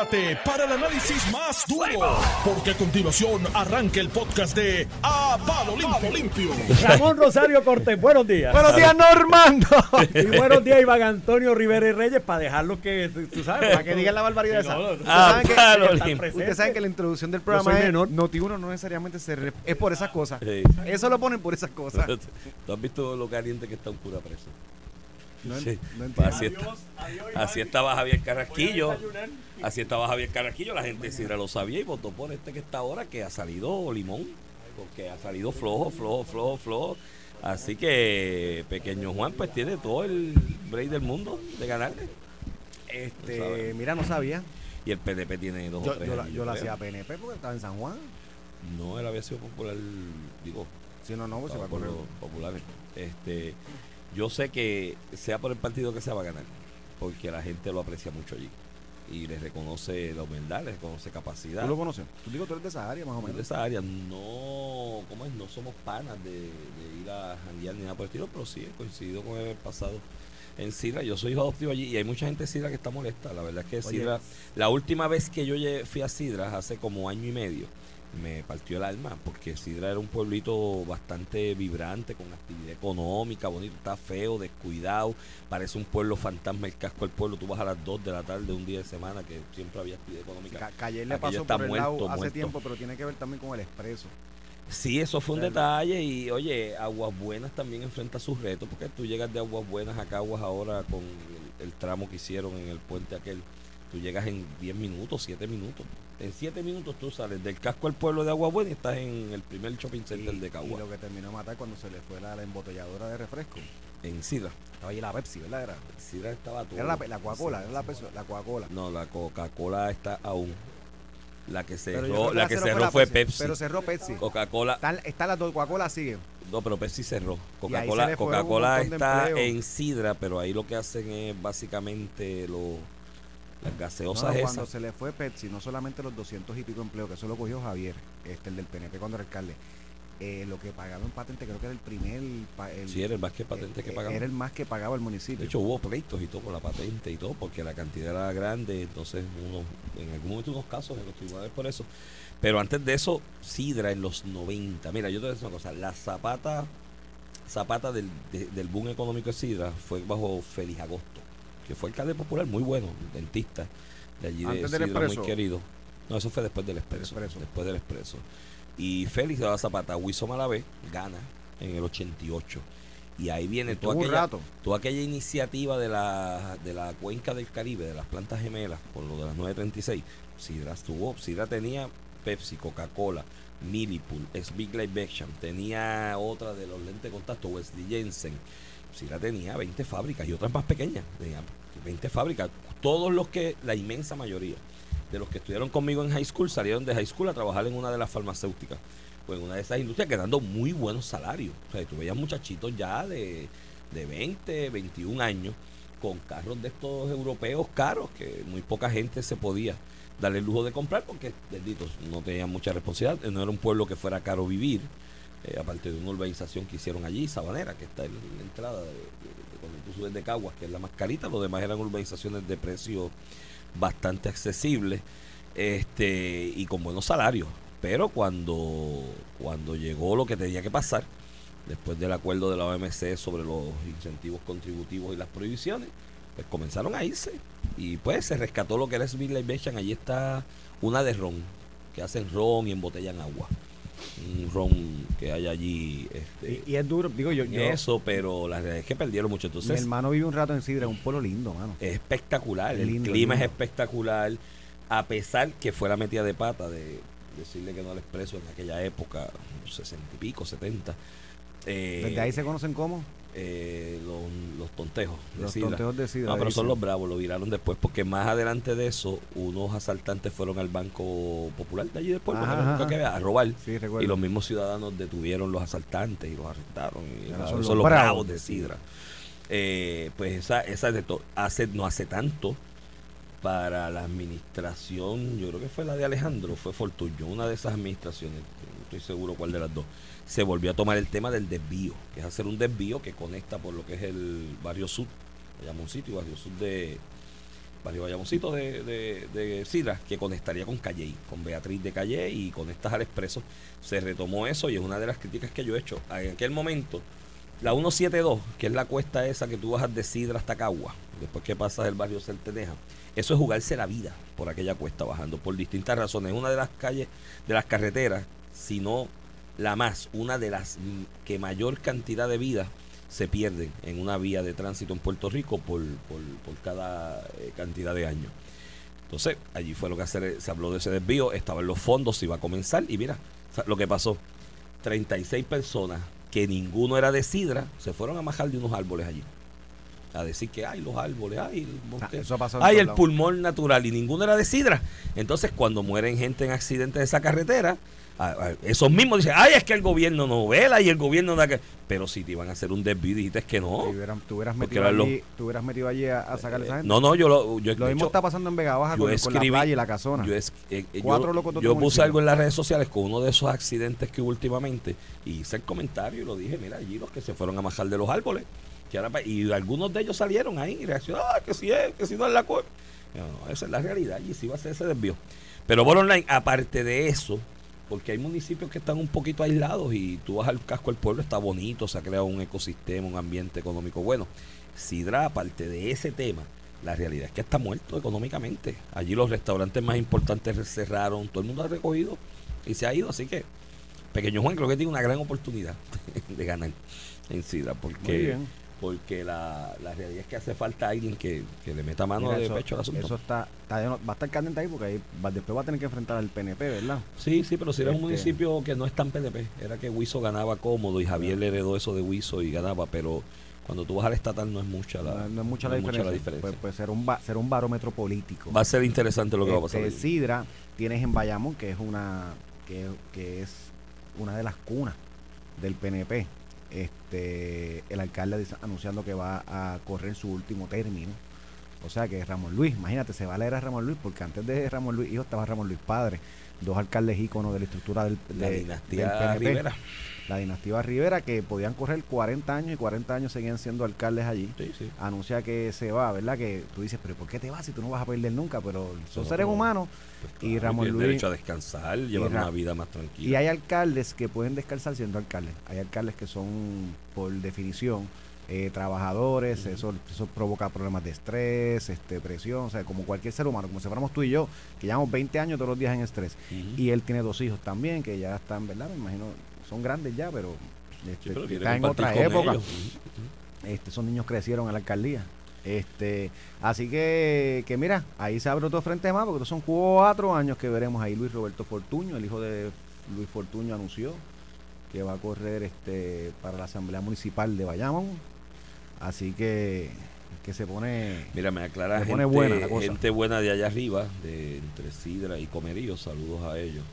Prepárate para el análisis más duro, porque a continuación arranca el podcast de A Palo Limpio. Limpio. Ramón Rosario Cortés, buenos días. Buenos días, Normando. Y buenos días, Iván Antonio Rivera y Reyes, para dejarlo que, tú sabes, Para que digan la barbaridad Sí, esa. no, no, Ustedes saben que- ustedes saben la introducción del programa es menor. Noti1 no necesariamente se re- es por esas cosas. Sí. Eso lo ponen por esas cosas. ¿Tú has visto lo caliente que está un cura preso? No, Sí. no entiendo. Así, está- así estaba Javier Carrasquillo. Así estaba Javier Carrasquillo. La gente sí lo sabía y votó por este que está ahora, que ha salido limón. Porque ha salido flojo, flojo, flojo, flojo. Así que Pequeño Juan pues tiene todo el break del mundo de ganarle. Este, mira, no sabía. Y el PDP tiene dos o Yo, tres yo la, yo la hacía PNP porque estaba en San Juan. No, él había sido popular, digo, Si no, no, pues se va a correr. populares. Este, yo sé que sea por el partido que se va a ganar, porque la gente lo aprecia mucho allí y le reconoce la humildad, le reconoce capacidad. ¿Tú lo conoces? Tú digo, tú eres de esa área más o de menos. esa área no, ¿cómo es? No somos panas de, de ir a janguear ni nada por el estilo, pero sí he coincidido con el pasado en Sidra. Yo soy hijo adoptivo allí y hay mucha gente de Sidra que está molesta. La verdad es que. Sidra, la última vez que yo fui a Sidra, hace como año y medio, me partió el alma porque Sidra era un pueblito bastante vibrante, con actividad económica, bonito, está feo, descuidado, parece un pueblo fantasma el casco del pueblo. Tú vas a las 2 de la tarde un día de semana que siempre había actividad económica. Ca- Calle le pasó por el muerto, lado hace muerto. tiempo, pero tiene que ver también con el expreso. Sí, eso fue un Claro. detalle y oye, Aguas Buenas también enfrenta sus retos porque tú llegas de Aguas Buenas a Caguas ahora con el, el tramo que hicieron en el puente aquel, tú llegas en 10 minutos, 7 minutos. En 7 minutos tú sales del casco al pueblo de Aguas Buenas y estás en el primer shopping center de Y Caguas, lo que terminó de matar cuando se le fue la, la embotelladora de refresco. en Sidra. Estaba ahí la Pepsi, ¿verdad? Era, Sidra estaba todo. era la, la Coca-Cola, era la, la Coca-Cola. No, la Coca-Cola está aún. La que cerró, la que cerró cerró fue Pepsi. Pero cerró Pepsi. Coca-Cola, Están, están las dos, Coca-Cola sigue. No, pero Pepsi cerró. Y Coca-Cola montón de está en Sidra, pero ahí lo que hacen es básicamente lo, las gaseosas no, esas. cuando se le fue Pepsi, no solamente los 200 y pico empleos, que eso lo cogió Javier, este, el del PNP cuando era alcalde. Eh, lo que pagaba en patente, creo que era el primer. el- Sí, era el más que patente que eh, pagaba. Era el más que pagaba el municipio. De hecho, hubo pleitos y todo por la patente y todo, porque la cantidad era grande, entonces uno, en algún momento unos casos en los tribunales por eso. Pero antes de eso, Sidra en los 90. Mira, yo te voy a decir una cosa, la zapata, zapata del, de- del boom económico de Sidra fue bajo Félix Agosto, que fue alcalde popular muy bueno, dentista, de allí de del Sidra, muy querido. No, eso fue después del expreso, Expreso. después del expreso. Y Félix de la Zapata, Wiso Malavé, gana en el 88. Y ahí viene Estuvo toda aquella, toda aquella iniciativa de la, de la cuenca del Caribe, de las plantas gemelas, por lo de las 936, Sidra estuvo, Sidra tenía Pepsi, Coca-Cola, Millipool, Big Light Beckham, tenía otra de los lentes de contacto, Wesley Jensen, Sidra tenía 20 fábricas y otras más pequeñas, tenía 20 fábricas, todos los que, la inmensa mayoría de los que estudiaron conmigo en high school salieron de high school a trabajar en una de las farmacéuticas pues en una de esas industrias que dando muy buenos salarios. O sea, tú veías muchachitos ya de, de 20, 21 años con carros de estos europeos caros que muy poca gente se podía darle el lujo de comprar porque, benditos, no tenían mucha responsabilidad. No era un pueblo que fuera caro vivir, eh, aparte de una urbanización que hicieron allí, Sabanera, que está en la entrada de, cuando tú subes de Caguas, que es la más carita. Los demás eran urbanizaciones de precio bastante accesibles este, y con buenos salarios. Pero cuando, cuando llegó lo que tenía que pasar, después del acuerdo de la OMC sobre los incentivos contributivos y las prohibiciones, pues comenzaron a irse. Y pues se rescató lo que era Smith Libation. Allí está una de ron, que hacen ron y embotellan agua. Un ron que hay allí. Este, Y, y es duro, digo yo. yo eso, pero la realidad es que perdieron mucho. mi Entonces, hermano vive un rato en Sidra, un pueblo lindo, mano. es espectacular, el Lindo, clima es espectacular, a pesar que fue la metida de pata de decirle que no al expreso en aquella época, sesenta y pico, 70. Eh, Desde ahí se conocen como eh, los, los tontejos. de los Sidra. tonteos de Sidra. No, pero son los bravos, lo viraron después, porque más adelante de eso, unos asaltantes fueron al Banco Popular de allí pueblo, Ajá, ajá. que había, a robar. Sí. Y los mismos ciudadanos detuvieron los asaltantes y los arrestaron. Y son, los son los bravos bravos de Sidra. Eh, pues esa, esa de hace, no hace tanto para la administración, yo creo que fue la de Alejandro, fue Fortuño, una de esas administraciones, no estoy seguro cuál de las dos, se volvió a tomar el tema del desvío, que es hacer un desvío que conecta por lo que es el barrio sur, un sitio, barrio sur de, barrio Bayamoncito de, de, de Sidra, que conectaría con Calle, con Beatriz de Calle y conectas al expreso. Se retomó eso y es una de las críticas que yo he hecho. En aquel momento, la 172, que es la cuesta esa que tú bajas de Sidra hasta Cagua, después que pasas el barrio Centeneja, eso es jugarse la vida por aquella cuesta bajando, por distintas razones. Una de las calles, de las carreteras, si no la más, una de las que mayor cantidad de vidas se pierden en una vía de tránsito en Puerto Rico por, por, por cada eh, cantidad de años. Entonces, allí fue lo que se, se habló de ese desvío, estaban los fondos, se iba a comenzar y mira lo que pasó. 36 personas que ninguno era de sidra se fueron a majar de unos árboles allí. A decir que hay los árboles, hay el pasó en hay el pulmón natural y ninguno era de sidra. Entonces, cuando mueren gente en accidentes de esa carretera, esos mismos dicen, ay, es que el gobierno no vela y el gobierno da que. Pero si te iban a hacer un desvío, dijiste que no. Si hubieran- tú hubieras metido allí, tú hubieras metido allí a, a sacar a esa gente. No, no, yo lo. Yo, Lo mismo está pasando en Vega Baja yo con, con la escribí- playa y la casona. yo es- eh, eh, Cuatro locos yo puse algo en las redes sociales con uno de esos accidentes que hubo últimamente y hice el comentario y lo dije, mira, allí los que se fueron a majar de los árboles. que ahora pa- y algunos de ellos salieron ahí y reaccionaron, ah, que si es, que si no es la cosa. No, no, esa es la realidad y sí va a ser ese desvío. Pero por online, aparte de eso, porque hay municipios que están un poquito aislados y tú vas al casco del pueblo, está bonito, se ha creado un ecosistema, un ambiente económico bueno. Sidra, aparte de ese tema, la realidad es que está muerto económicamente. Allí los restaurantes más importantes cerraron, todo el mundo ha recogido y se ha ido, así que Pequeño Juan creo que tiene una gran oportunidad de ganar en Sidra, porque. Porque la, la realidad es que hace falta alguien que, que le meta mano Mira, de eso, pecho al asunto. eso está, está va a estar candente ahí porque ahí va- después va a tener que enfrentar al PNP, ¿verdad? Sí, sí, pero si era un Este- municipio que no es tan PNP, era que Huizo ganaba cómodo y Javier le heredó eso de Huizo y ganaba, pero cuando tú vas al estatal no es mucha la, no, no es mucha la no es diferencia. Pues, pues será, un ba- será un barómetro político. Va a ser interesante lo que va a pasar. Este, allí. Sidra tienes en Bayamón, que es una que, que es una de las cunas del PNP. Este, el alcalde anunciando que va a correr su último término. O sea que Ramón Luis, imagínate, se va a leer a Ramón Luis, porque antes de Ramón Luis hijo estaba Ramón Luis padre, dos alcaldes íconos de la estructura del, La de- dinastía del PNP. Rivera. La dinastía Rivera, que podían correr 40 años y 40 años seguían siendo alcaldes allí Sí, sí. anuncia que se va, ¿verdad? Que tú dices, pero ¿por qué te vas si tú no vas a perder nunca? Pero son No, seres humanos Pues Y Ramón Luis- derecho a descansar, llevar una vida más tranquila. y hay alcaldes que pueden descansar siendo alcaldes. Hay alcaldes que son, por definición, eh, trabajadores, eso, eso provoca problemas de estrés, este, presión, o sea, como cualquier ser humano, como si fuéramos tú y yo, que llevamos 20 años todos los días en estrés. Y él tiene dos hijos también, que ya están, ¿verdad? Me imagino, son grandes ya, pero, Sí, este, pero quiere están en otra época. ellos. Este, esos niños crecieron en la alcaldía. Este, así que, que mira, ahí se abre otro frente más, porque estos son cuatro años que veremos ahí. Luis Roberto Fortuño, el hijo de Luis Fortuño, anunció que va a correr este para la Asamblea Municipal de Bayamón. Así que, que se pone. Mira, me aclara gente, pone buena la cosa. gente buena de allá arriba, de entre Sidra y Comerío, saludos a ellos,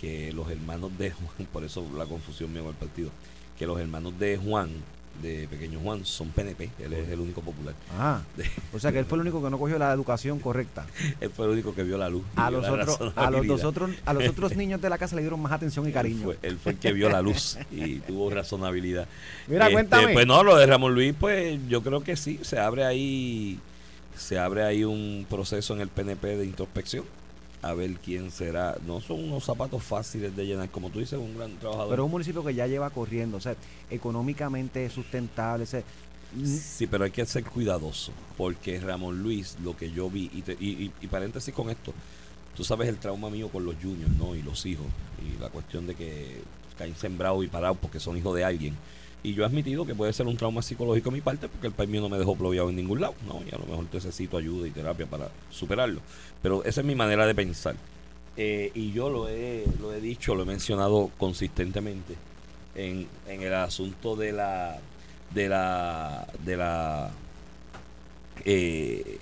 que los hermanos de Juan, por eso la confusión mía con el partido, que los hermanos de Juan, de Pequeño Juan, son PNP, él es el único popular. Ajá. O sea que él fue el único que no cogió la educación correcta. Él fue el único que vio la luz. A los otros, a los dos otros, a los otros niños de la casa le dieron más atención y Él cariño. fue, él fue el que vio la luz y tuvo razonabilidad. Mira, Este, cuéntame. Pues no, lo de Ramón Luis, pues yo creo que sí, se abre ahí, se abre ahí un proceso en el PNP de introspección. A ver quién será. No son unos zapatos fáciles de llenar, como tú dices, un gran trabajador. Pero es un municipio que ya lleva corriendo, o sea, económicamente es sustentable. o sea, Sí, pero hay que ser cuidadoso, porque Ramón Luis, lo que yo vi, y, te- y, y- y paréntesis con esto, tú sabes el trauma mío con los juniors, ¿no? Y los hijos, y la cuestión de que caen sembrados y parados porque son hijos de alguien. Y yo he admitido que puede ser un trauma psicológico de mi parte, porque el país mío no me dejó ploviado en ningún lado, ¿no? Y a lo mejor necesito ayuda y terapia para superarlo. Pero esa es mi manera de pensar. Eh, y yo lo he, lo he dicho, lo he mencionado consistentemente en, en el asunto de la de la de la eh,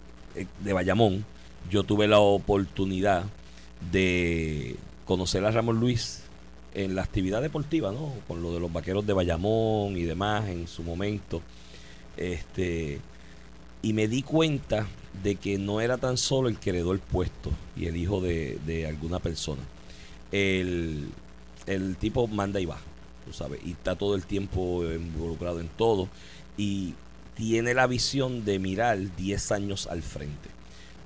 de Bayamón yo tuve la oportunidad de conocer a Ramón Luis en la actividad deportiva, ¿no? Con lo de los vaqueros de Bayamón y demás en su momento. Este y me di cuenta de que no era tan solo el que heredó el puesto y el hijo de, de alguna persona. El, el tipo manda y va, tú sabes, y está todo el tiempo involucrado en todo y tiene la visión de mirar 10 años al frente.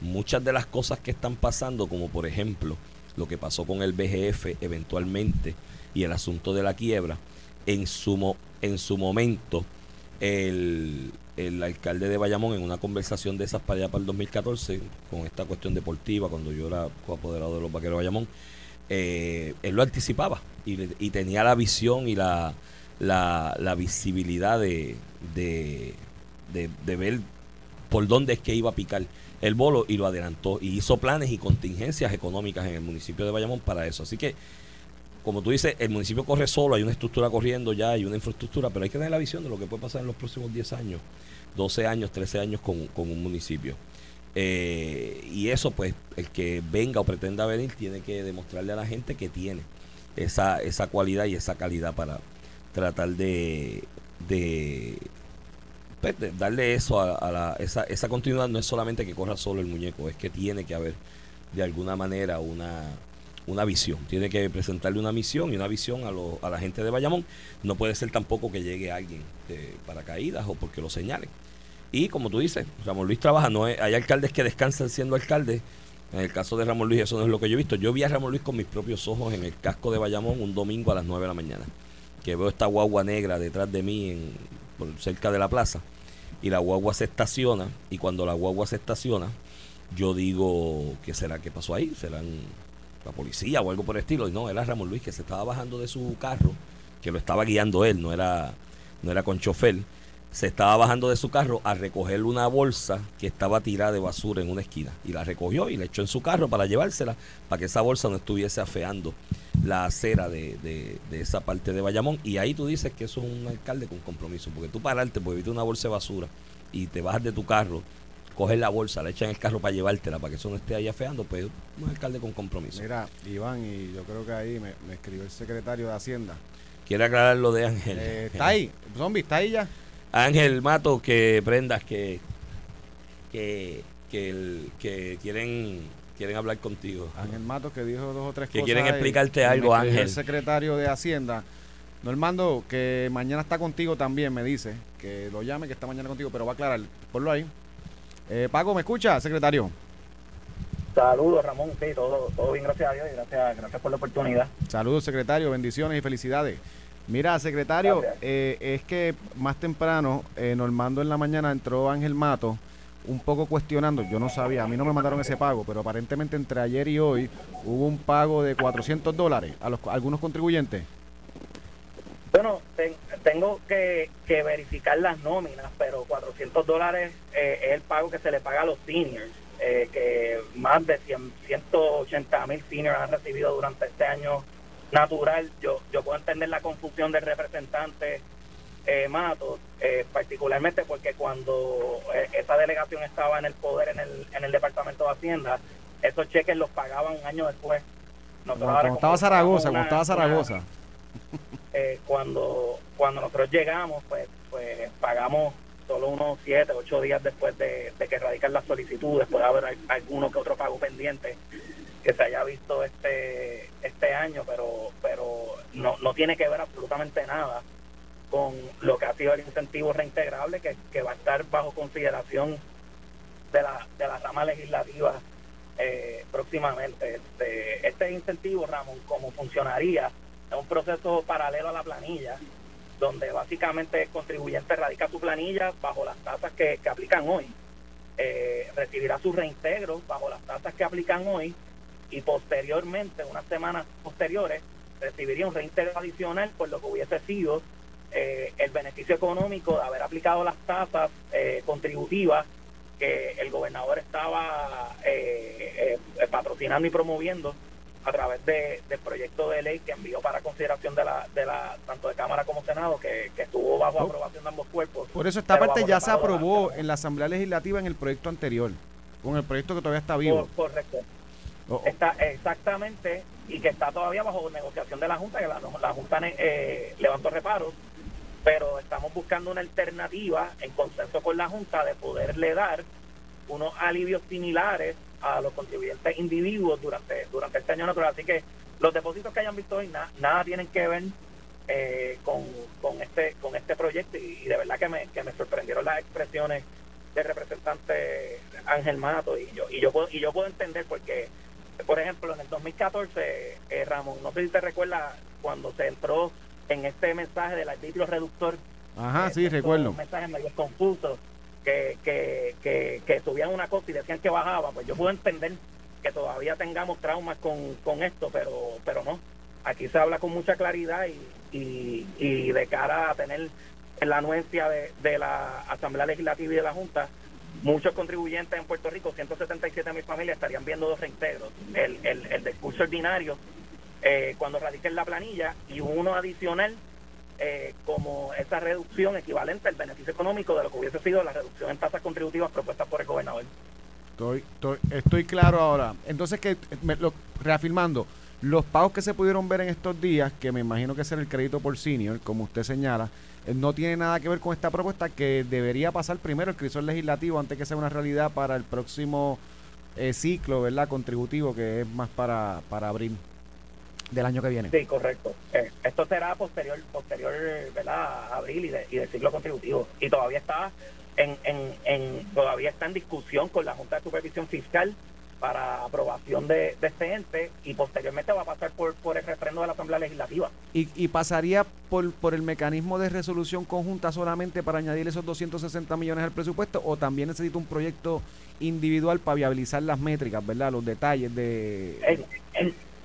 muchas de las cosas que están pasando, como por ejemplo lo que pasó con el BGF eventualmente y el asunto de la quiebra, en su, en su momento el, el alcalde de Bayamón en una conversación de esas para allá para el 2014 con esta cuestión deportiva cuando yo era coapoderado de los vaqueros de Bayamón eh, él lo anticipaba y, y tenía la visión y la, la, la visibilidad de, de, de- de ver por dónde es que iba a picar el bolo y lo adelantó y hizo planes y contingencias económicas en el municipio de Bayamón para eso. Así que, como tú dices, el municipio corre solo, hay una estructura corriendo ya, hay una infraestructura, pero hay que tener la visión de lo que puede pasar en los próximos 10 años, 12 años, 13 años con, con un municipio. Eh, y eso, pues, el que venga o pretenda venir tiene que demostrarle a la gente que tiene esa, esa cualidad y esa calidad para tratar de, de, pues, darle eso a, la, esa, esa continuidad. No es solamente que corra solo el muñeco, es que tiene que haber de alguna manera una, una visión. Tiene que presentarle una misión y una visión a, a la gente de Bayamón. No puede ser tampoco que llegue alguien de paracaídas o porque lo señalen. Y como tú dices, Ramón Luis trabaja, no es- hay alcaldes que descansan siendo alcaldes. En el caso de Ramón Luis, eso no es lo que yo he visto. Yo vi a Ramón Luis con mis propios ojos en el casco de Bayamón un domingo a las 9 de la mañana. Que veo esta guagua negra detrás de mí, en, por cerca de la plaza. Y la guagua se estaciona. Y cuando la guagua se estaciona, yo digo, ¿qué será que pasó ahí? ¿Serán la policía o algo por el estilo? Y no, era Ramón Luis que se estaba bajando de su carro, que lo estaba guiando él, no era, no era con chofer se estaba bajando de su carro a recoger una bolsa que estaba tirada de basura en una esquina. Y la recogió y la echó en su carro para llevársela, para que esa bolsa no estuviese afeando la acera de, de- de esa parte de Bayamón. Y ahí tú dices que eso es un alcalde con compromiso, porque tú pararte, pues viste una bolsa de basura y te bajas de tu carro, coges la bolsa, la echas en el carro para llevártela, para que eso no esté ahí afeando, pues un alcalde con compromiso. Mira, Iván, y yo creo que ahí me, me escribió el secretario de Hacienda. Quiere aclarar lo de Ángel. Eh, ¿Está ahí? ¿Zombie está ahí ya? Ángel Mato, que prendas que que, que, el- que quieren quieren hablar contigo. Ángel Matos que dijo dos o tres Que cosas. quieren ahí. explicarte algo, Ángel. El secretario de Hacienda. Normando, que mañana está contigo también, me dice. Que lo llame, que está mañana contigo, pero va a aclarar. Ponlo ahí. Eh, Paco, ¿me escucha, secretario? Saludos, Ramón. Sí, todo, todo bien, gracias a Dios y gracias, gracias por la oportunidad. Saludos, secretario. Bendiciones y felicidades. Mira, secretario, eh, es que más temprano, eh, Normando en la mañana entró Ángel Mato un poco cuestionando, yo no sabía, a mí no me mandaron ese pago, pero aparentemente entre ayer y hoy hubo un pago de 400 dólares a, los, algunos contribuyentes. Bueno, ten- tengo que, que verificar las nóminas, pero 400 dólares eh, es el pago que se le paga a los seniors, eh, que más de 100, 180 mil seniors han recibido durante este año natural. Yo, yo puedo entender la confusión del representante eh, Matos, eh, particularmente porque cuando eh, esa delegación estaba en el poder en el, en el Departamento de Hacienda, esos cheques los pagaban un año después. Nosotros Como, ahora como estaba Zaragoza, una- como estaba una- Zaragoza. eh, cuando cuando nosotros llegamos, pues, pues pagamos solo unos 7, 8 días después de, de que radican las solicitudes, puede haber al- alguno que otro pago pendiente que se haya visto este este año, pero pero no, no tiene que ver absolutamente nada con lo que ha sido el incentivo reintegrable que, que va a estar bajo consideración de la, de la rama legislativa eh, próximamente. Este, este incentivo, Ramón, como funcionaría, es un proceso paralelo a la planilla, donde básicamente el contribuyente radica su planilla bajo las tasas que, que aplican hoy, eh, recibirá sus reintegros bajo las tasas que aplican hoy y posteriormente, unas semanas posteriores, recibiría un reintegro adicional por lo que hubiese sido eh, el beneficio económico de haber aplicado las tasas eh, contributivas que el gobernador estaba eh, eh, patrocinando y promoviendo a través de, del proyecto de ley que envió para consideración de la, de la tanto de Cámara como Senado, que, que estuvo bajo Oh. aprobación de ambos cuerpos. Por eso esta parte ya se la aprobó en la Asamblea Legislativa en el proyecto anterior, con el proyecto que todavía está vivo. Cor- correcto. O- o- Está exactamente, y que está todavía bajo negociación de la Junta, que la, la Junta eh, levantó reparos, pero estamos buscando una alternativa en consenso con la Junta de poderle dar unos alivios similares a los contribuyentes individuos durante durante este año natural. Así que los depósitos que hayan visto hoy na- nada tienen que ver eh, con, con este con este proyecto y, y de verdad que me, que me sorprendieron las expresiones del representante Ángel Mato y yo y yo puedo y yo puedo entender porque por ejemplo en el 2014 eh, Ramón no sé si te recuerdas cuando se entró en este mensaje del arbitrio reductor Ajá, eh, sí, recuerdo. mensajes medio confusos que, que, que, que subían una cosa y decían que bajaba pues yo puedo entender que todavía tengamos traumas con, con esto pero pero no aquí se habla con mucha claridad y, y, y de cara a tener la anuencia de, de la Asamblea Legislativa y de la Junta, muchos contribuyentes en Puerto Rico, 177 mil familias, estarían viendo dos reintegros. El, el, el del curso ordinario, eh, cuando radiquen la planilla, y uno adicional eh, como esa reducción equivalente al beneficio económico de lo que hubiese sido la reducción en tasas contributivas propuestas por el gobernador. Estoy, estoy, estoy claro ahora. Entonces, que me- lo- reafirmando, los pagos que se pudieron ver en estos días, que me imagino que será el crédito por senior, como usted señala, eh, no tiene nada que ver con esta propuesta que debería pasar primero el crisol legislativo antes que sea una realidad para el próximo eh, ciclo, ¿verdad? Contributivo, que es más para, para abril del año que viene. Sí, correcto. Eh, esto será posterior, posterior ¿verdad? a abril y de, y de ciclo contributivo. Y todavía está en, en, en, todavía está en discusión con la Junta de Supervisión Fiscal para aprobación de, de este ente y posteriormente va a pasar por, por el refrendo de la Asamblea Legislativa. ¿Y, y pasaría por, por el mecanismo de resolución conjunta solamente para añadir esos 260 millones al presupuesto o también necesita un proyecto individual para viabilizar las métricas, ¿verdad? Los detalles de...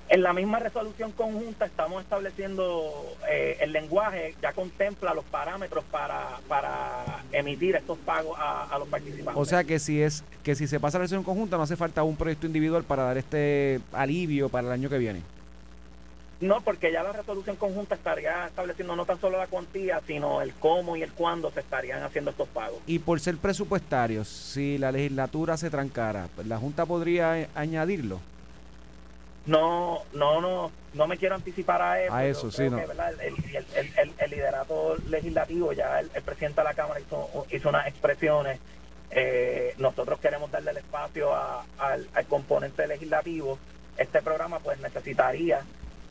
en la misma resolución conjunta estamos estableciendo eh, el lenguaje, ya contempla los parámetros para, para emitir estos pagos a, a los participantes. O sea que si es que si se pasa la resolución conjunta no hace falta un proyecto individual para dar este alivio para el año que viene. No, porque ya la resolución conjunta estaría estableciendo no tan solo la cuantía, sino el cómo y el cuándo se estarían haciendo estos pagos. Y por ser presupuestarios, si la legislatura se trancara, ¿la Junta podría eh, añadirlo? No, no, no, no me quiero anticipar a eso. A eso, sí, no. El, el, el, el- liderato legislativo, ya el, presidente de la Cámara hizo, hizo unas expresiones. Eh, nosotros queremos darle el espacio a- al, al componente legislativo. Este programa pues necesitaría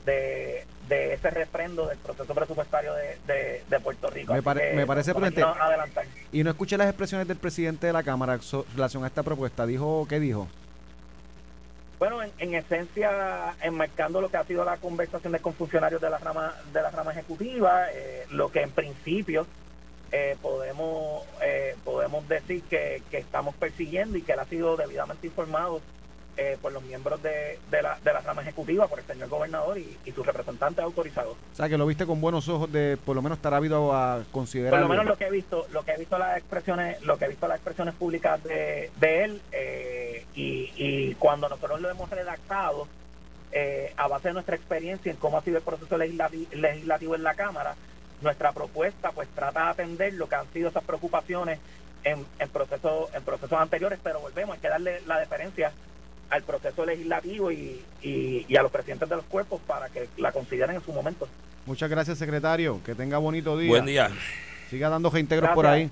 de, de ese refrendo del proceso presupuestario de, de, de Puerto Rico. Me pare- me parece prudente. Y no escuché las expresiones del presidente de la Cámara so- relación a esta propuesta. Dijo, ¿qué dijo? Bueno, en, en esencia, enmarcando lo que ha sido la conversación con funcionarios de la rama de la rama ejecutiva, eh, lo que en principio eh, podemos eh, podemos decir que, que estamos persiguiendo y que él ha sido debidamente informado eh, por los miembros de, de, la, de la rama ejecutiva, por el señor gobernador y, y sus representantes autorizados. O sea, que lo viste con buenos ojos de por lo menos estar ávido a considerar. Por lo menos lo que he visto, lo que he visto las expresiones, lo que he visto las expresiones públicas de, de él eh, y, y cuando nosotros lo hemos redactado eh, a base de nuestra experiencia en cómo ha sido el proceso legislati- legislativo en la Cámara, nuestra propuesta pues trata de atender lo que han sido esas preocupaciones en, en procesos en procesos anteriores, pero volvemos, hay que darle la deferencia al proceso legislativo y, y, y a los presidentes de los cuerpos para que la consideren en su momento. Muchas gracias, secretario. Que tenga bonito día. Buen día. Siga dando reintegros por ahí.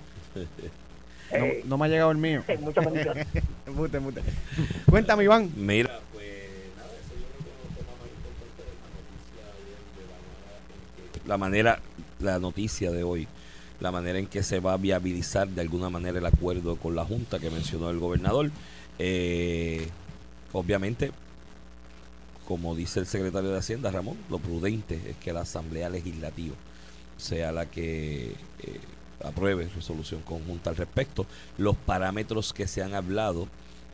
No, no me ha llegado el mío. muchas bendiciones. Embute, embute. Cuéntame, Iván. Mira, pues nada, eso yo creo que es lo más importante de la noticia de la manera, la noticia de hoy, la manera en que se va a viabilizar de alguna manera el acuerdo con la Junta que mencionó el gobernador. Eh, obviamente, como dice el secretario de Hacienda, Ramón, lo prudente es que la Asamblea Legislativa sea la que eh, apruebe resolución conjunta al respecto. Los parámetros que se han hablado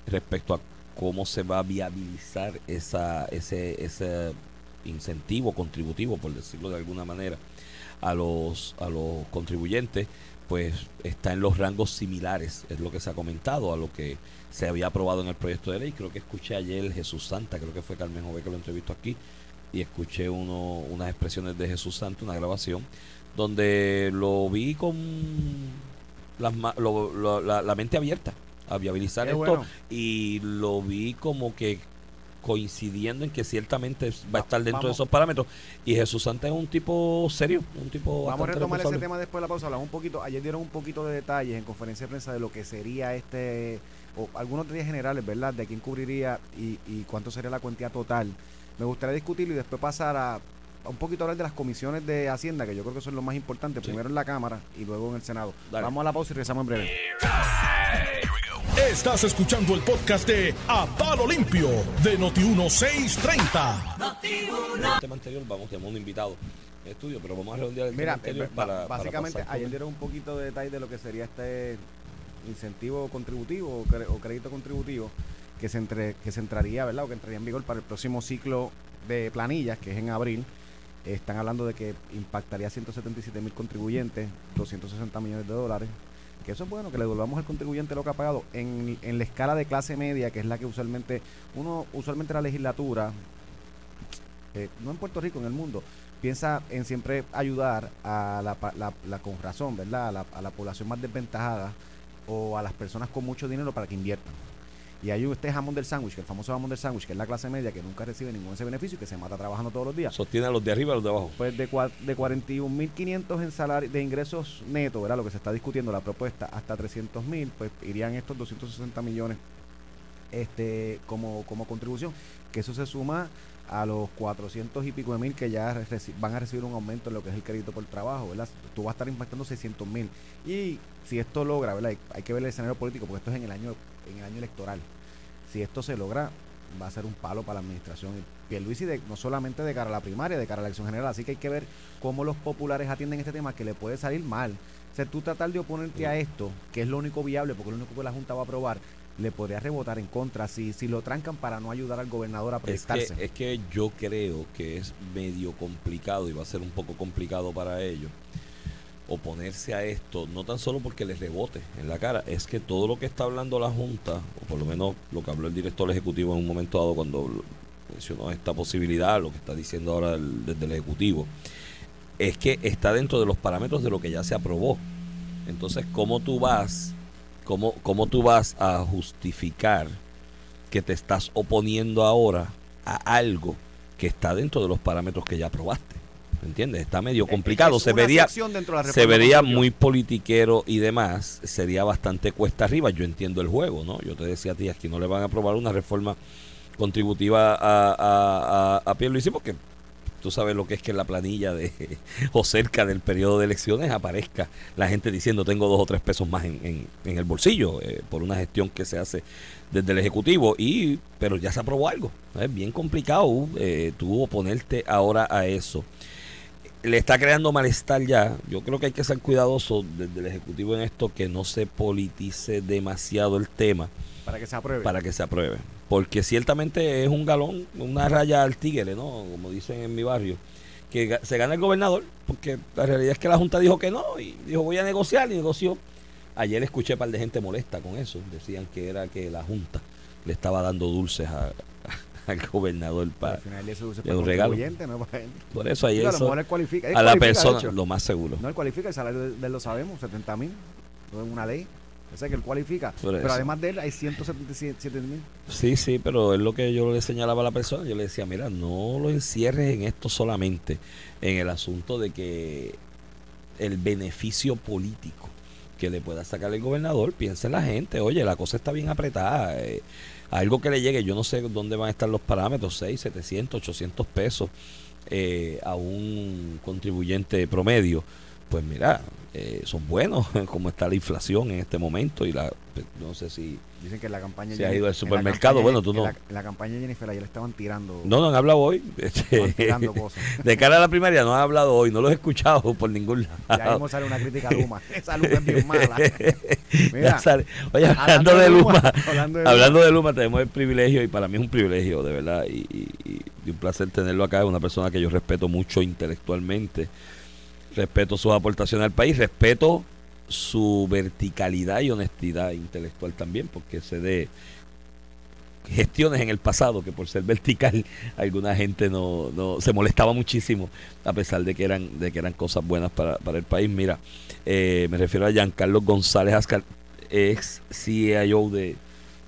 respecto a cómo se va a viabilizar ese, ese incentivo contributivo, por decirlo de alguna manera, a los, a los contribuyentes, pues está en los rangos similares, es lo que se ha comentado, a lo que se había aprobado en el proyecto de ley. Creo que escuché ayer Jesús Santa, creo que fue Carmen Jové que lo entrevistó aquí, y escuché uno, unas expresiones de Jesús Santa, una grabación, donde lo vi con las ma- lo- lo- la, la mente abierta a viabilizar Qué esto bueno. y lo vi como que coincidiendo en que ciertamente va a estar dentro de esos parámetros y Jesús Santa es un tipo serio, un tipo Vamos a retomar ese tema después de la pausa. Hablamos un poquito. Ayer dieron un poquito de detalles en conferencia de prensa de lo que sería este, o algunos detalles generales, ¿verdad? De quién cubriría y, y cuánto sería la cuantía total. Me gustaría discutirlo y después pasar a un poquito hablar de las comisiones de Hacienda, que yo creo que son lo más importante, primero en la Cámara y luego en el Senado. Dale. Vamos a la pausa y regresamos en breve. Estás escuchando el podcast de A Palo Limpio de Noti1630. el tema anterior vamos, tenemos un invitado en estudio, pero vamos a redondear el Mira, tema anterior eh, para, ba- para básicamente ayer dieron un poquito de detalle de lo que sería este incentivo contributivo o, cre- o crédito contributivo que se entre, que se entraría, ¿verdad? O que entraría en vigor para el próximo ciclo de planillas, que es en abril. Están hablando de que impactaría a 177 mil contribuyentes, 260 millones de dólares. Que eso es bueno, que le devolvamos al contribuyente lo que ha pagado. En, en la escala de clase media, que es la que usualmente, uno, usualmente la legislatura, eh, no en Puerto Rico, en el mundo, piensa en siempre ayudar a la, la, la con razón, ¿verdad? A la, a la población más desventajada o a las personas con mucho dinero para que inviertan. Y hay este jamón del sándwich, que el famoso jamón del sándwich, que es la clase media que nunca recibe ningún ese beneficio y que se mata trabajando todos los días. Sostiene a los de arriba y a los de abajo. Pues de, de 41.500 en salario de ingresos netos, ¿verdad? Lo que se está discutiendo, la propuesta, hasta 300.000, pues irían estos 260 millones este como, como contribución, que eso se suma a los 400 y pico de mil que ya van a recibir un aumento en lo que es el crédito por trabajo, ¿verdad? Tú vas a estar impactando 600 mil. Y si esto logra, ¿verdad? Hay, que ver el escenario político, porque esto es en el año en el año electoral. Si esto se logra, va a ser un palo para la administración. Y Pierluisi de, no solamente de cara a la primaria, de cara a la elección general. Así que hay que ver cómo los populares atienden este tema que le puede salir mal. O sea, tú tratar de oponerte a esto, que es lo único viable, porque es lo único que la Junta va a aprobar, le podría rebotar en contra si, si lo trancan para no ayudar al gobernador a Es que, prestarse. es que yo creo que es medio complicado y va a ser un poco complicado para ellos oponerse a esto, no tan solo porque les rebote en la cara, es que todo lo que está hablando la Junta, o por lo menos lo que habló el director ejecutivo en un momento dado cuando mencionó esta posibilidad, lo que está diciendo ahora el- desde el ejecutivo, es que está dentro de los parámetros de lo que ya se aprobó. Entonces, ¿cómo tú vas, cómo, cómo tú vas a justificar que te estás oponiendo ahora a algo que está dentro de los parámetros que ya aprobaste? ¿Me entiendes? Está medio complicado. Es Se vería, de se vería muy politiquero y demás, sería bastante cuesta arriba. Yo entiendo el juego, ¿no? Yo te decía a ti, aquí no le van a aprobar una reforma contributiva a, a, a, a Pierluisi porque tú sabes lo que es que en la planilla de o cerca del periodo de elecciones aparezca la gente diciendo tengo dos o tres pesos más en, el bolsillo eh, por una gestión que se hace desde el Ejecutivo y pero ya se aprobó algo. Es bien complicado eh, tú oponerte ahora a eso le está creando malestar ya. Yo creo que hay que ser cuidadoso desde el Ejecutivo en esto, que no se politice demasiado el tema para que se apruebe. para que se apruebe. Porque ciertamente es un galón, una raya al tigre, ¿no? Como dicen en mi barrio. Que se gana el gobernador, porque la realidad es que la Junta dijo que no, y dijo voy a negociar, y negoció. Ayer escuché un par de gente molesta con eso. Decían que era que la Junta le estaba dando dulces a- al gobernador para... Al final eso es para un regalo. Por eso ayer Digo, a lo eso- mejor él cualifica. él a la cualifica, persona, lo más seguro. No, él cualifica, el salario de, de él lo sabemos, 70 mil. Es una ley. O sea que él cualifica. Por Pero eso. además de él hay 177 mil. Sí, sí, pero es lo que yo le señalaba a la persona. Yo le decía, mira, no lo encierres en esto solamente, en el asunto de que el beneficio político que le pueda sacar el gobernador, piensa en la gente, oye, la cosa está bien apretada. eh, algo que le llegue, yo no sé dónde van a estar los parámetros, 6, 700, 800 pesos eh, a un contribuyente promedio. Pues mira, eh, son buenos como está la inflación en este momento y la pues, no sé si Dicen que la campaña. Se ha ido al supermercado, campaña- bueno, tú en no. la- En la, campaña de Jennifer ayer le estaban tirando. No, no han hablado hoy. Este, tirando cosas. de cara a la primaria no han hablado hoy, no los he escuchado por ningún Ya lado. mismo sale una crítica a Luma. Esa Luma es bien mala. Ya Mira. Oye, hablando hablando de Luma, Luma, hablando de hablando de Luma, tenemos el privilegio, y para mí es un privilegio, de verdad, y, y- y un placer tenerlo acá. Es una persona que yo respeto mucho intelectualmente, respeto sus aportaciones al país, respeto su verticalidad y honestidad intelectual también, porque se de gestiones en el pasado que por ser vertical alguna gente no, no se molestaba muchísimo a pesar de que eran de que eran cosas buenas para, para el país. Mira eh, me refiero a Giancarlo González Ascar ex CIO de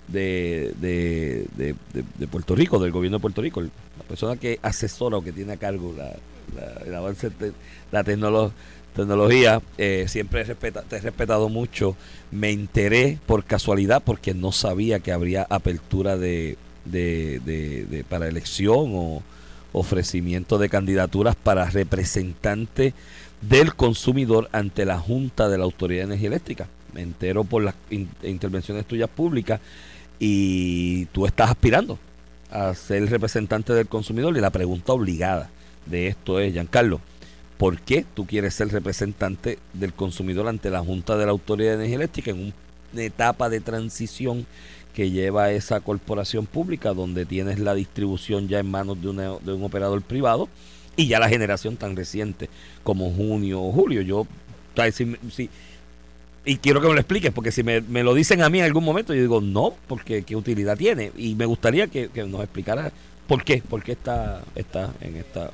de, de, de, de- Puerto Rico del gobierno de Puerto Rico la persona que asesora o que tiene a cargo la, la- el de la tecnolo- tecnología eh, siempre he respeta- te he respetado mucho me enteré por casualidad porque no sabía que habría apertura de, de, para elección o, ofrecimiento de candidaturas para representante del consumidor ante la Junta de la Autoridad de Energía Eléctrica. Me entero por las in- intervenciones tuyas públicas y tú estás aspirando a ser representante del consumidor y la pregunta obligada de esto es, Giancarlo, ¿por qué tú quieres ser representante del consumidor ante la Junta de la Autoridad de Energía Eléctrica en un- una etapa de transición que lleva esa corporación pública donde tienes la distribución ya en manos de, una- de un operador privado y ya la generación tan reciente como junio o julio? Yo, si, si- y quiero que me lo expliques, porque si me, me lo dicen a mí en algún momento, yo digo no, porque qué utilidad tiene. Y me gustaría que, que nos explicara por qué, por qué está, está en esta.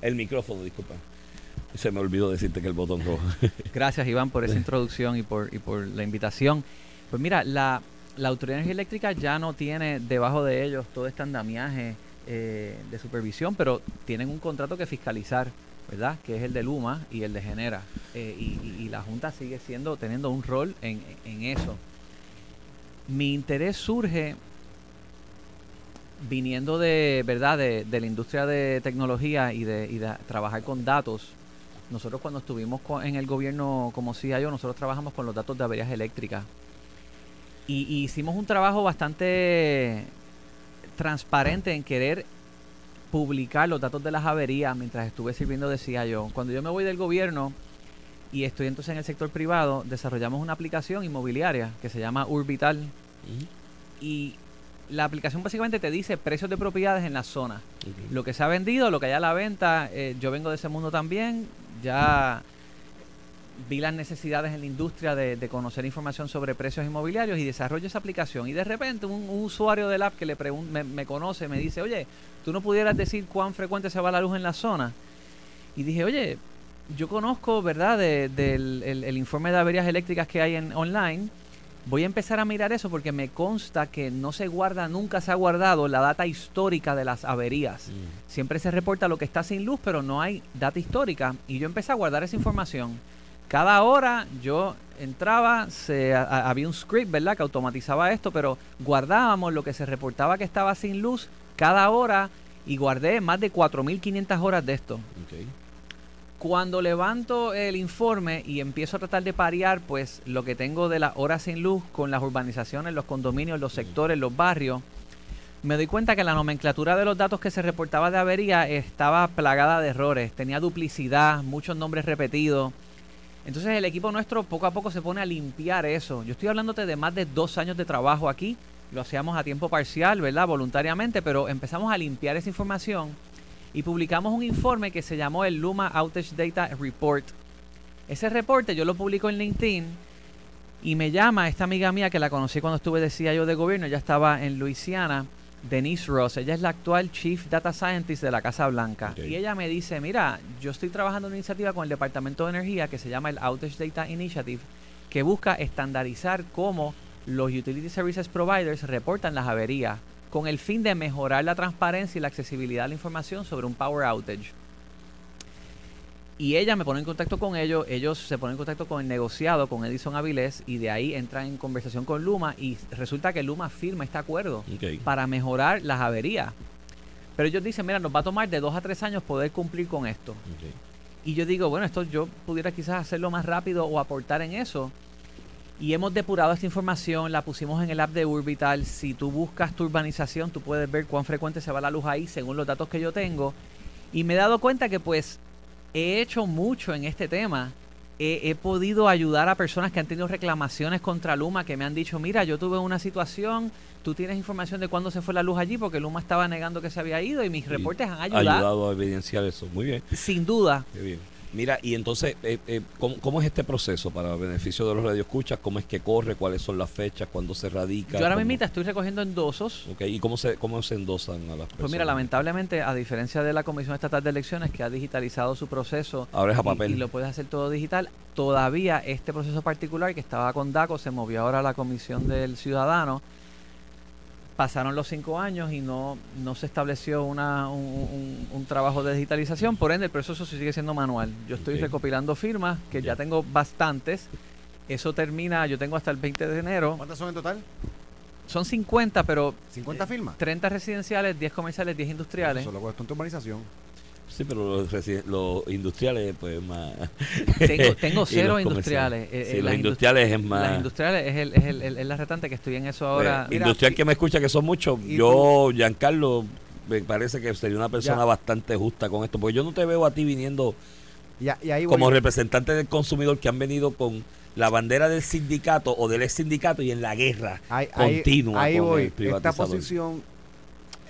El micrófono, disculpa. Se me olvidó decirte que el botón rojo. Gracias, Iván, por esa introducción y por, y por la invitación. Pues mira, la, la Autoridad de Energía Eléctrica ya no tiene debajo de ellos todo este andamiaje eh, de supervisión, pero tienen un contrato que fiscalizar, ¿verdad? Que es el de Luma y el de Genera. Eh, y, y- y la Junta sigue siendo, teniendo un rol en, en eso. Mi interés surge viniendo de, ¿verdad? De, de la industria de tecnología y de, y de trabajar con datos. Nosotros cuando estuvimos en el gobierno como CIO, nosotros trabajamos con los datos de averías eléctricas. Y, y hicimos un trabajo bastante transparente en querer publicar los datos de las averías mientras estuve sirviendo de CIO. Cuando yo me voy del gobierno y estoy entonces en el sector privado, desarrollamos una aplicación inmobiliaria que se llama Urbital. Y la aplicación básicamente te dice precios de propiedades en la zona lo que se ha vendido, lo que hay a la venta. eh, yo vengo de ese mundo también. Ya vi las necesidades en la industria de, de conocer información sobre precios inmobiliarios y desarrollo esa aplicación. Y de repente un, un usuario del app que le me, me conoce me dice, oye, ¿tú no pudieras decir cuán frecuente se va la luz en la zona? Y dije, oye, yo conozco, ¿verdad?, de- del el, el informe de averías eléctricas que hay en online. Voy a empezar a mirar eso porque me consta que no se guarda, nunca se ha guardado la data histórica de las averías. Siempre se reporta lo que está sin luz, pero no hay data histórica. Y yo empecé a guardar esa información. Cada hora yo entraba, se, a- había un script, ¿verdad?, que automatizaba esto, pero guardábamos lo que se reportaba que estaba sin luz cada hora y guardé más de 4.500 horas de esto. Cuando levanto el informe y empiezo a tratar de parear, pues lo que tengo de las horas sin luz con las urbanizaciones, los condominios, los sectores, los barrios, me doy cuenta que la nomenclatura de los datos que se reportaba de avería estaba plagada de errores, tenía duplicidad, muchos nombres repetidos. Entonces el equipo nuestro poco a poco se pone a limpiar eso. Yo estoy hablándote de más de dos años de trabajo aquí, lo hacíamos a tiempo parcial, ¿verdad? Voluntariamente, pero empezamos a limpiar esa información y publicamos un informe que se llamó el Luma Outage Data Report. Ese reporte yo lo publico en LinkedIn y me llama esta amiga mía que la conocí cuando estuve de CIO de gobierno, ella estaba en Luisiana, Denise Ross, ella es la actual Chief Data Scientist de la Casa Blanca. Y ella me dice, mira, yo estoy trabajando en una iniciativa con el Departamento de Energía que se llama el Outage Data Initiative, que busca estandarizar cómo los Utility Services Providers reportan las averías con el fin de mejorar la transparencia y la accesibilidad a la información sobre un power outage. Y ella me pone en contacto con ellos, ellos se ponen en contacto con el negociado, con Edison Avilés, y de ahí entran en conversación con Luma y resulta que Luma firma este acuerdo para mejorar las averías. Pero ellos dicen, mira, nos va a tomar de dos a tres años poder cumplir con esto. Y yo digo, bueno, esto yo pudiera quizás hacerlo más rápido o aportar en eso. Y hemos depurado esta información, la pusimos en el app de Urbital. Si tú buscas tu urbanización, tú puedes ver cuán frecuente se va la luz ahí según los datos que yo tengo. Y me he dado cuenta que pues he hecho mucho en este tema. He, he podido ayudar a personas que han tenido reclamaciones contra Luma, que me han dicho, mira, yo tuve una situación, tú tienes información de cuándo se fue la luz allí, porque Luma estaba negando que se había ido y mis reportes han ha ayudado, ayudado a evidenciar eso. Muy bien. sin duda. Qué bien. Mira, y entonces, eh, eh, ¿cómo, cómo es este proceso para beneficio de los radioescuchas? ¿Cómo es que corre? ¿Cuáles son las fechas? ¿Cuándo se radica? Yo ahora ¿Cómo- mismo estoy recogiendo endosos. Ok, ¿Y cómo se, cómo se endosan a las personas? Pues mira, lamentablemente, a diferencia de la Comisión Estatal de Elecciones, que ha digitalizado su proceso Ahora es a y- papel. Y, lo puedes hacer todo digital, todavía este proceso particular que estaba con DACO se movió ahora a la Comisión del Ciudadano. Pasaron los cinco años y no, no se estableció una, un, un- un trabajo de digitalización, por ende el proceso sigue siendo manual. Yo estoy recopilando firmas, que ya Ya. tengo bastantes. Eso termina, yo tengo hasta el 20 de enero. ¿Cuántas son en total? Son 50, pero ¿50 firmas? 30 residenciales, 10 comerciales, 10 industriales. Eso lo cuesta en tu urbanización. Sí, pero los, los industriales, pues más. Tengo, tengo cero industriales. Eh, Sí, eh, los industri- industriales es más. Las industriales es, el, es, el, el- es la retante que estoy en eso ahora. Eh, industrial que me escucha, que son muchos. Yo, Giancarlo, me parece que sería una persona Ya. bastante justa con esto, porque yo no te veo a ti viniendo Y, a- y ahí como representante del consumidor que han venido con la bandera del sindicato o del ex sindicato y en la guerra Ahí, ahí- continua ahí con voy. el Esta posición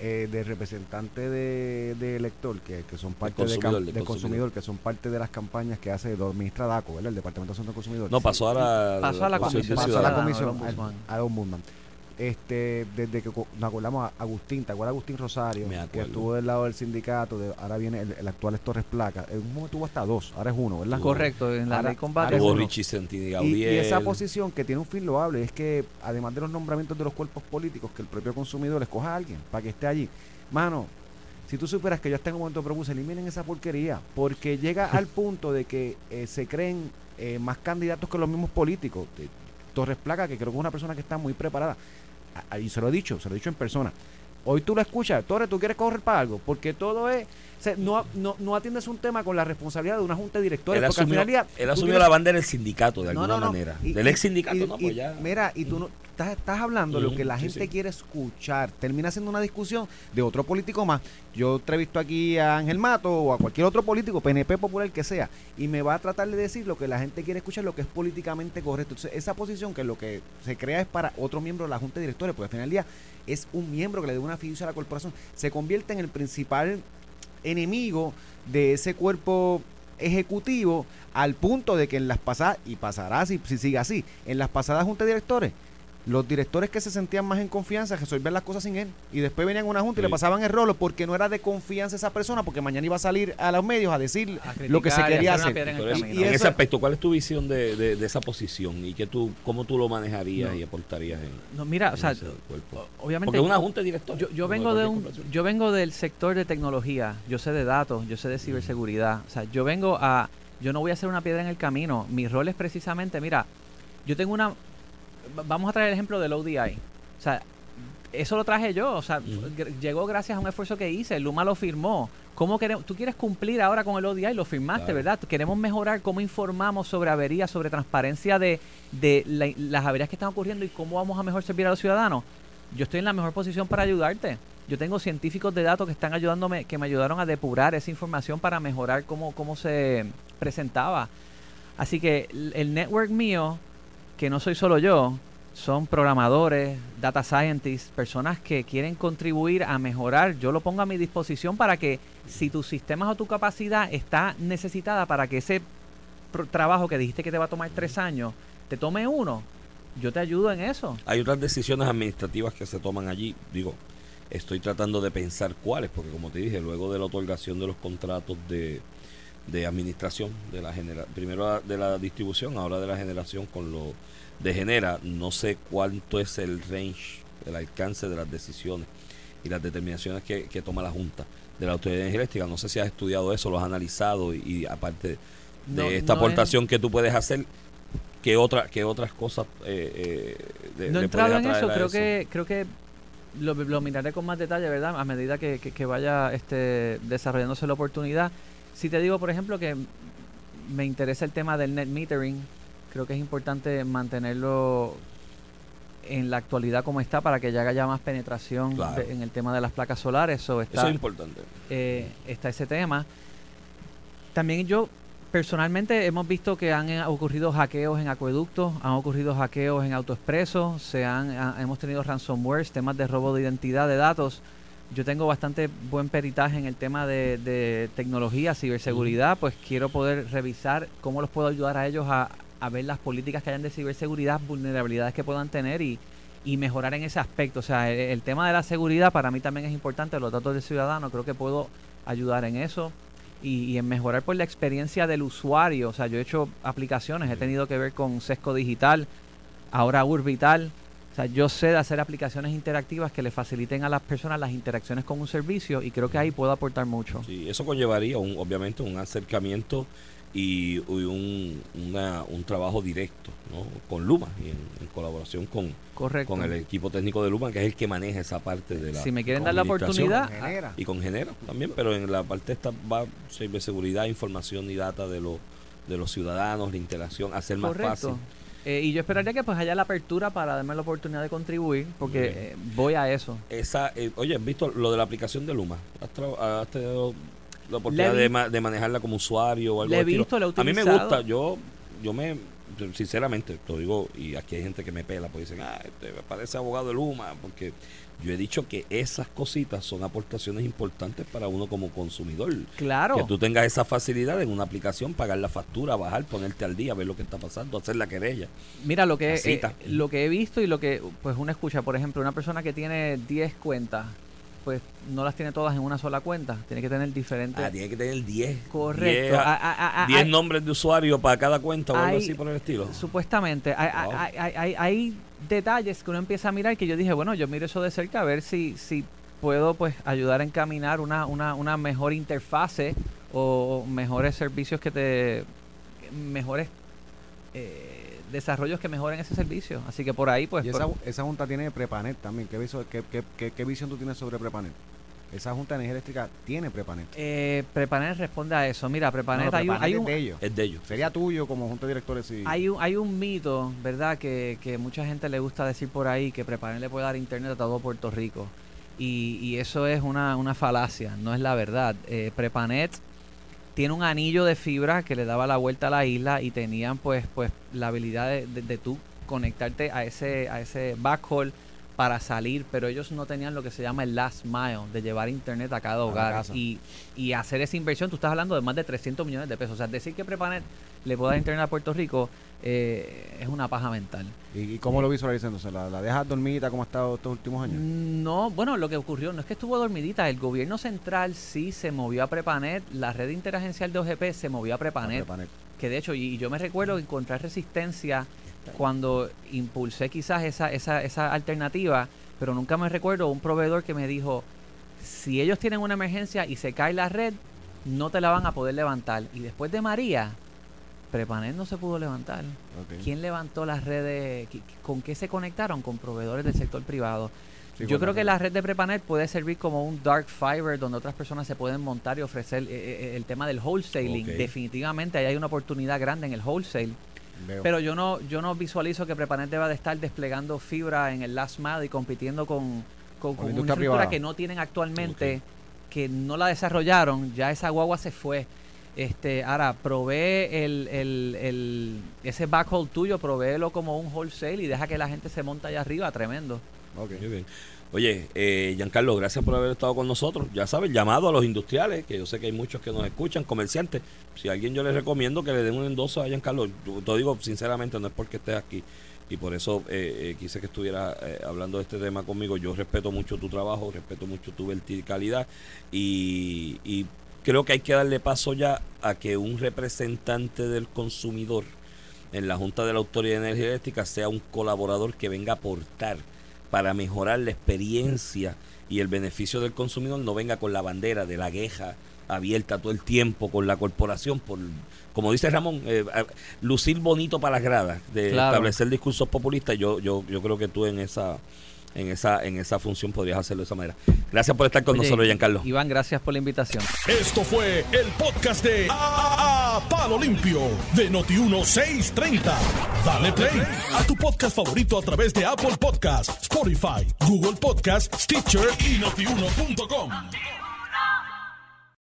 eh, de representante de, de elector, que, que son parte de, consumidor, cam- del del consumidor. consumidor, que son parte de las campañas que hace, administra DACO, ¿verdad? El Departamento de Asuntos del Consumidor. No, pasó a la, Pasó a la Comisión Comisión pasó a la comisión, al ombudsman. al, al ombudsman. Este, desde que nos acordamos a Agustín, ¿te acuerdas de Agustín Rosario? Me Que estuvo del lado del sindicato, de- ahora viene el, el actual es Torres Placa. En un momento tuvo hasta dos, ahora es uno, ¿verdad? Correcto, en la Ahora- ley combate. Y, y esa posición que tiene un fin loable es que, además de los nombramientos de los cuerpos políticos, que el propio consumidor escoja a alguien para que esté allí. Mano, si tú superas que yo hasta en un momento propuse, eliminen esa porquería, porque llega al punto de que eh, se creen eh, más candidatos que los mismos políticos. Eh, Torres Placa, que creo que es una persona que está muy preparada, y se lo he dicho, se lo he dicho en persona. Hoy tú lo escuchas, Torres, tú quieres correr para algo, porque todo es. O sea, no, no, no atiendes un tema con la responsabilidad de una junta de directores. Él porque al asumió, final él asumió tienes- la bandera del sindicato de alguna manera. Y- del ex sindicato, y- no, pues ya. Mira, y tú no, estás, estás hablando lo Ujú, que la sí, gente sí. quiere escuchar. Termina siendo una discusión de otro político más. Yo entrevisto aquí a Ángel Mato o a cualquier otro político, PNP popular que sea, y me va a tratar de decir lo que la gente quiere escuchar, lo que es políticamente correcto. Entonces, esa posición que lo que se crea es para otro miembro de la Junta de Directores, porque al final del día es un miembro que le dé una fiducia a la corporación, se convierte en el principal enemigo de ese cuerpo ejecutivo al punto de que en las pasadas, y pasará si, si sigue así, en las pasadas juntas de directores, los directores que se sentían más en confianza resolvían las cosas sin él y después venían a una junta y le pasaban el rolo porque no era de confianza esa persona porque mañana iba a salir a los medios a decir a lo que se quería hacer en. Y en ese aspecto, ¿cuál es tu visión de, de- de esa posición y que tú, cómo tú lo manejarías No. y aportarías en, No, mira, o en sea, ese cuerpo? obviamente Porque una junta de directores. yo, yo vengo de un yo vengo del sector de tecnología, yo sé de datos, yo sé de ciberseguridad, o sea, yo vengo a yo no voy a hacer una piedra en el camino, mi rol es precisamente, mira, yo tengo una vamos a traer el ejemplo del ODI. O sea, eso lo traje yo, o sea, llegó gracias a un esfuerzo que hice, Luma lo firmó. ¿Cómo queremos, tú quieres cumplir ahora con el ODI? Lo firmaste, Claro. ¿verdad? Queremos mejorar cómo informamos sobre averías, sobre transparencia de, de la- las averías que están ocurriendo y cómo vamos a mejor servir a los ciudadanos. Yo estoy en la mejor posición para ayudarte. Yo tengo científicos de datos que están ayudándome, que me ayudaron a depurar esa información para mejorar cómo, cómo se presentaba. Así que el network mío, que no soy solo yo, son programadores, data scientists, personas que quieren contribuir a mejorar. Yo lo pongo a mi disposición para que si tus sistemas o tu capacidad está necesitada para que ese trabajo que dijiste que te va a tomar tres años, te tome uno, yo te ayudo en eso. Hay otras decisiones administrativas que se toman allí. Digo, estoy tratando de pensar cuáles, porque como te dije, luego de la otorgación de los contratos de, de administración, de la genera primero de la distribución, ahora de la generación con lo de genera, no sé cuánto es el range, el alcance de las decisiones y las determinaciones que, que toma la Junta de la Autoridad de Energía Eléctrica. No sé si has estudiado eso, lo has analizado y, y aparte de No- esta no es- aportación que tú puedes hacer, ¿qué, otra, qué otras cosas eh, eh, de- no puedes en eso, creo que creo que lo, lo miraré con más detalle, ¿verdad? A medida que, que- que vaya este desarrollándose la oportunidad. Si te digo, por ejemplo, que me interesa el tema del net metering, creo que es importante mantenerlo en la actualidad como está para que ya haya más penetración Claro. de- en el tema de las placas solares. So, está, Eso es importante. eh, está ese tema. También yo personalmente hemos visto que han eh, ocurrido hackeos en acueductos, han ocurrido hackeos en autoexpresos, se han, ha- hemos tenido ransomware, temas de robo de identidad de datos. Yo tengo bastante buen peritaje en el tema de, de tecnología, ciberseguridad, pues quiero poder revisar cómo los puedo ayudar a ellos a, a ver las políticas que hayan de ciberseguridad, vulnerabilidades que puedan tener y, y mejorar en ese aspecto. O sea, el, el tema de la seguridad para mí también es importante, los datos del ciudadano, creo que puedo ayudar en eso y, y en mejorar por la experiencia del usuario. O sea, yo he hecho aplicaciones, he tenido que ver con Sesco Digital, ahora Urbital, O sea, yo sé de hacer aplicaciones interactivas que le faciliten a las personas las interacciones con un servicio y creo que ahí puedo aportar mucho. Sí, eso conllevaría, un, obviamente, un acercamiento y, y un, una- un trabajo directo ¿no? con Luma y en, en colaboración con, Correcto. con el equipo técnico de Luma, que es el que maneja esa parte de la Si me quieren dar la administración. oportunidad, Genera. Y con Genera también, pero en la parte esta va ciberseguridad, información y data de, los de los ciudadanos, la interacción, hacer más Correcto. fácil. Eh, y yo esperaría que pues haya la apertura para darme la oportunidad de contribuir, porque eh, voy a eso. Esa, eh, oye, ¿has visto lo de la aplicación de Luma? ¿Has, has tenido la oportunidad de, ma- de manejarla como usuario o algo La he visto, la he A mí me gusta, yo, yo me, sinceramente, te lo digo, y aquí hay gente que me pela, porque dicen, ah, este me parece abogado de Luma, porque yo he dicho que esas cositas son aportaciones importantes para uno como consumidor. Claro. Que tú tengas esa facilidad en una aplicación, pagar la factura, bajar, ponerte al día, ver lo que está pasando, hacer la querella. Mira, lo que, eh, lo que he visto y lo que pues uno escucha, por ejemplo, una persona que tiene 10 cuentas, pues no las tiene todas en una sola cuenta, tiene que tener diferentes... Ah, tiene que tener 10. Correcto. 10 Ah, ah, ah, 10 nombres de usuario para cada cuenta o algo así por el estilo. Supuestamente, hay, Wow. hay, hay- hay- hay detalles que uno empieza a mirar que yo dije, bueno, yo miro eso de cerca a ver si, si puedo pues ayudar a encaminar una, una, una mejor interfase o mejores servicios que te... mejores eh, desarrollos que mejoren ese servicio. Así que por ahí pues... y por- esa, junta tiene Prepanet también. ¿Qué, viso- qué, qué- qué- qué visión tú tienes sobre Prepanet? Esa junta de energía eléctrica tiene Prepanet. eh, Prepanet responde a eso. Mira, Prepanet, No, no, hay, un, Prepanet hay, es un, de ellos. Es de ellos. Sería tuyo como junta de directores si... hay, un, hay un mito, ¿verdad? Que, que mucha gente le gusta decir por ahí que Prepanet le puede dar internet a todo Puerto Rico. Y, y eso es una, una falacia, no es la verdad. Eh, Prepanet tiene un anillo de fibra que le daba la vuelta a la isla y tenían pues pues la habilidad de, de, de tú conectarte a ese a ese backhaul para salir, pero ellos no tenían lo que se llama el last mile, de llevar internet a cada hogar y, y hacer esa inversión. Tú estás hablando de más de 300 millones de pesos. O sea, decir que Prepanet le puede dar internet a Puerto Rico eh, es una paja mental. ¿Y, y cómo lo visualizas entonces? ¿La, la dejas dormida como ha estado estos últimos años? No, bueno, lo que ocurrió no es que estuvo dormidita. El gobierno central sí se movió a Prepanet. La red interagencial de OGP se movió a Prepanet. Prepanet. Que de hecho, y, y yo me recuerdo encontrar resistencia cuando impulsé quizás esa, esa, esa alternativa, pero nunca me recuerdo un proveedor que me dijo, si ellos tienen una emergencia y se cae la red, no te la van a poder levantar. Y después de María, Prepanet no se pudo levantar. ¿Quién levantó las redes? ¿Qui- ¿Con qué se conectaron? Con proveedores del sector privado. Sí, Yo creo que la red de Prepanet puede servir como un dark fiber donde otras personas se pueden montar y ofrecer eh, eh, el tema del wholesaling. Definitivamente ahí hay una oportunidad grande en el wholesale. Veo. Pero yo no yo no visualizo que Prepanet deba de estar desplegando fibra en el last mile y compitiendo con, con, con una Con privada. que no tienen actualmente, que no la desarrollaron. Ya esa guagua se fue. Este, ahora, provee el, el, el- ese backhaul tuyo, provéelo como un wholesale y deja que la gente se monta allá arriba, tremendo. Ok. Muy bien. Oye, eh, Giancarlo, gracias por haber estado con nosotros. Ya sabes, llamado a los industriales, que yo sé que hay muchos que nos escuchan, comerciantes. Si a alguien yo les recomiendo que le den un endoso a Giancarlo, yo te digo sinceramente, no es porque estés aquí. Y por eso eh, eh, quise que estuviera eh, hablando de este tema conmigo. Yo respeto mucho tu trabajo, respeto mucho tu verticalidad y, y creo que hay que darle paso ya a que un representante del consumidor en la Junta de la Autoridad de Energía Eléctrica sea un colaborador que venga a aportar para mejorar la experiencia y el beneficio del consumidor, no venga con la bandera de la queja abierta todo el tiempo con la corporación por como dice Ramón eh, lucir bonito para las gradas de Claro. establecer discursos populistas yo yo yo creo que tú en esa en esa en esa función podrías hacerlo de esa manera gracias por estar con Oye, nosotros Giancarlo Iván, gracias por la invitación. Esto fue el podcast de A, A- Palo Limpio de Noti1630. Dale play a tu podcast favorito a través de Apple Podcasts, Spotify, Google Podcasts, Stitcher y notiuno.com.